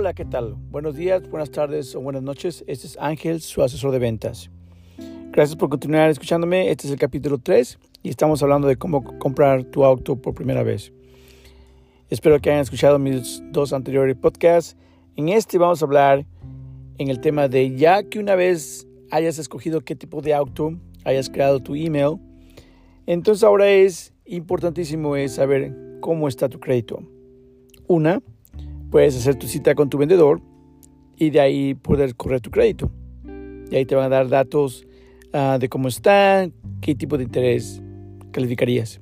Hola, ¿qué tal? Buenos días, buenas tardes o buenas noches. Este es Ángel, su asesor de ventas. Gracias por continuar escuchándome. Este es el capítulo 3 y estamos hablando de cómo comprar tu auto por primera vez. Espero que hayan escuchado mis dos anteriores podcasts. En este vamos a hablar en el tema de ya que una vez hayas escogido qué tipo de auto, hayas creado tu email, entonces ahora es importantísimo es saber cómo está tu crédito. Una, puedes hacer tu cita con tu vendedor y de ahí poder correr tu crédito. Y ahí te van a dar datos uh, de cómo está, qué tipo de interés calificarías.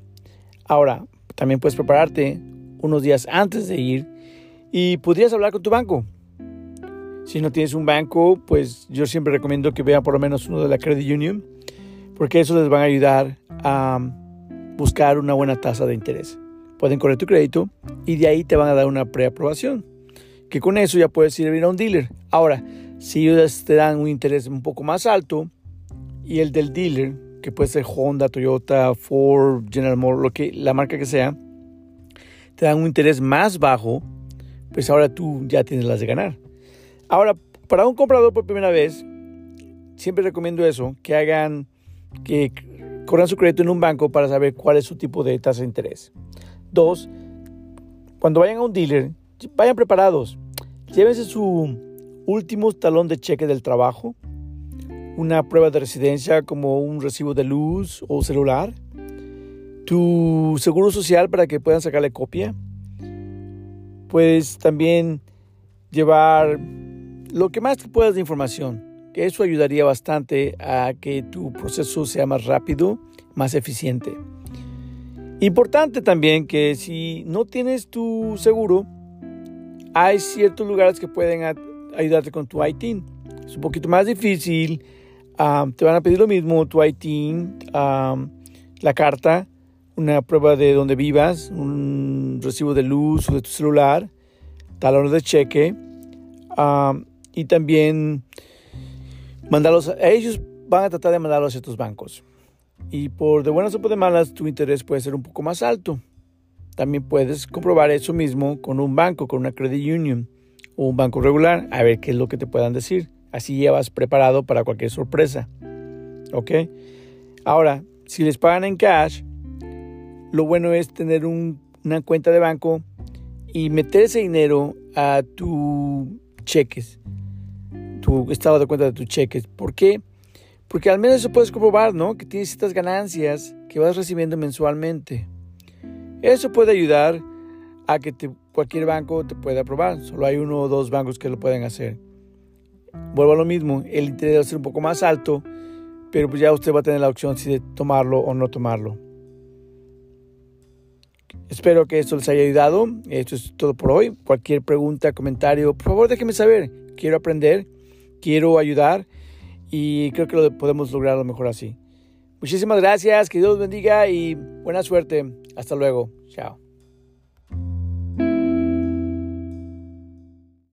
Ahora, también puedes prepararte unos días antes de ir y podrías hablar con tu banco. Si no tienes un banco, pues yo siempre recomiendo que vean por lo menos uno de la Credit Union, porque eso les va a ayudar a buscar una buena tasa de interés pueden correr tu crédito y de ahí te van a dar una preaprobación. Que con eso ya puedes ir a ir a un dealer. Ahora, si ellos te dan un interés un poco más alto y el del dealer, que puede ser Honda, Toyota, Ford, General Motors, lo que, la marca que sea, te dan un interés más bajo, pues ahora tú ya tienes las de ganar. Ahora, para un comprador por primera vez, siempre recomiendo eso, que hagan, que corran su crédito en un banco para saber cuál es su tipo de tasa de interés. Dos, cuando vayan a un dealer, vayan preparados. Llévense su último talón de cheque del trabajo, una prueba de residencia como un recibo de luz o celular, tu seguro social para que puedan sacarle copia. Puedes también llevar lo que más puedas de información, que eso ayudaría bastante a que tu proceso sea más rápido, más eficiente. Importante también que si no tienes tu seguro, hay ciertos lugares que pueden ayudarte con tu ITIN. Es un poquito más difícil. te van a pedir lo mismo, tu ITIN, la carta, una prueba de donde vivas, un recibo de luz o de tu celular, talones de cheque y también mandarlos. Ellos van a tratar de mandarlos a tus bancos. Y por de buenas o por de malas, tu interés puede ser un poco más alto. También puedes comprobar eso mismo con un banco, con una credit union o un banco regular, a ver qué es lo que te puedan decir. Así llevas preparado para cualquier sorpresa. ¿Ok? Ahora, si les pagan en cash, lo bueno es tener una cuenta de banco y meter ese dinero a tu cheques, tu estado de cuenta de tus cheques. ¿Por qué? Al menos eso puedes comprobar, ¿no? Que tienes estas ganancias que vas recibiendo mensualmente. Eso puede ayudar a que cualquier banco te pueda aprobar. Solo hay uno o dos bancos que lo pueden hacer. Vuelvo a lo mismo, el interés va a ser un poco más alto, pero pues ya usted va a tener la opción si de tomarlo o no tomarlo. Espero que esto les haya ayudado. Esto es todo por hoy. Cualquier pregunta, comentario, por favor déjenme saber. Quiero aprender, quiero ayudar y creo que lo podemos lograr lo mejor así. Muchísimas gracias, que Dios bendiga y buena suerte. Hasta luego. Chao.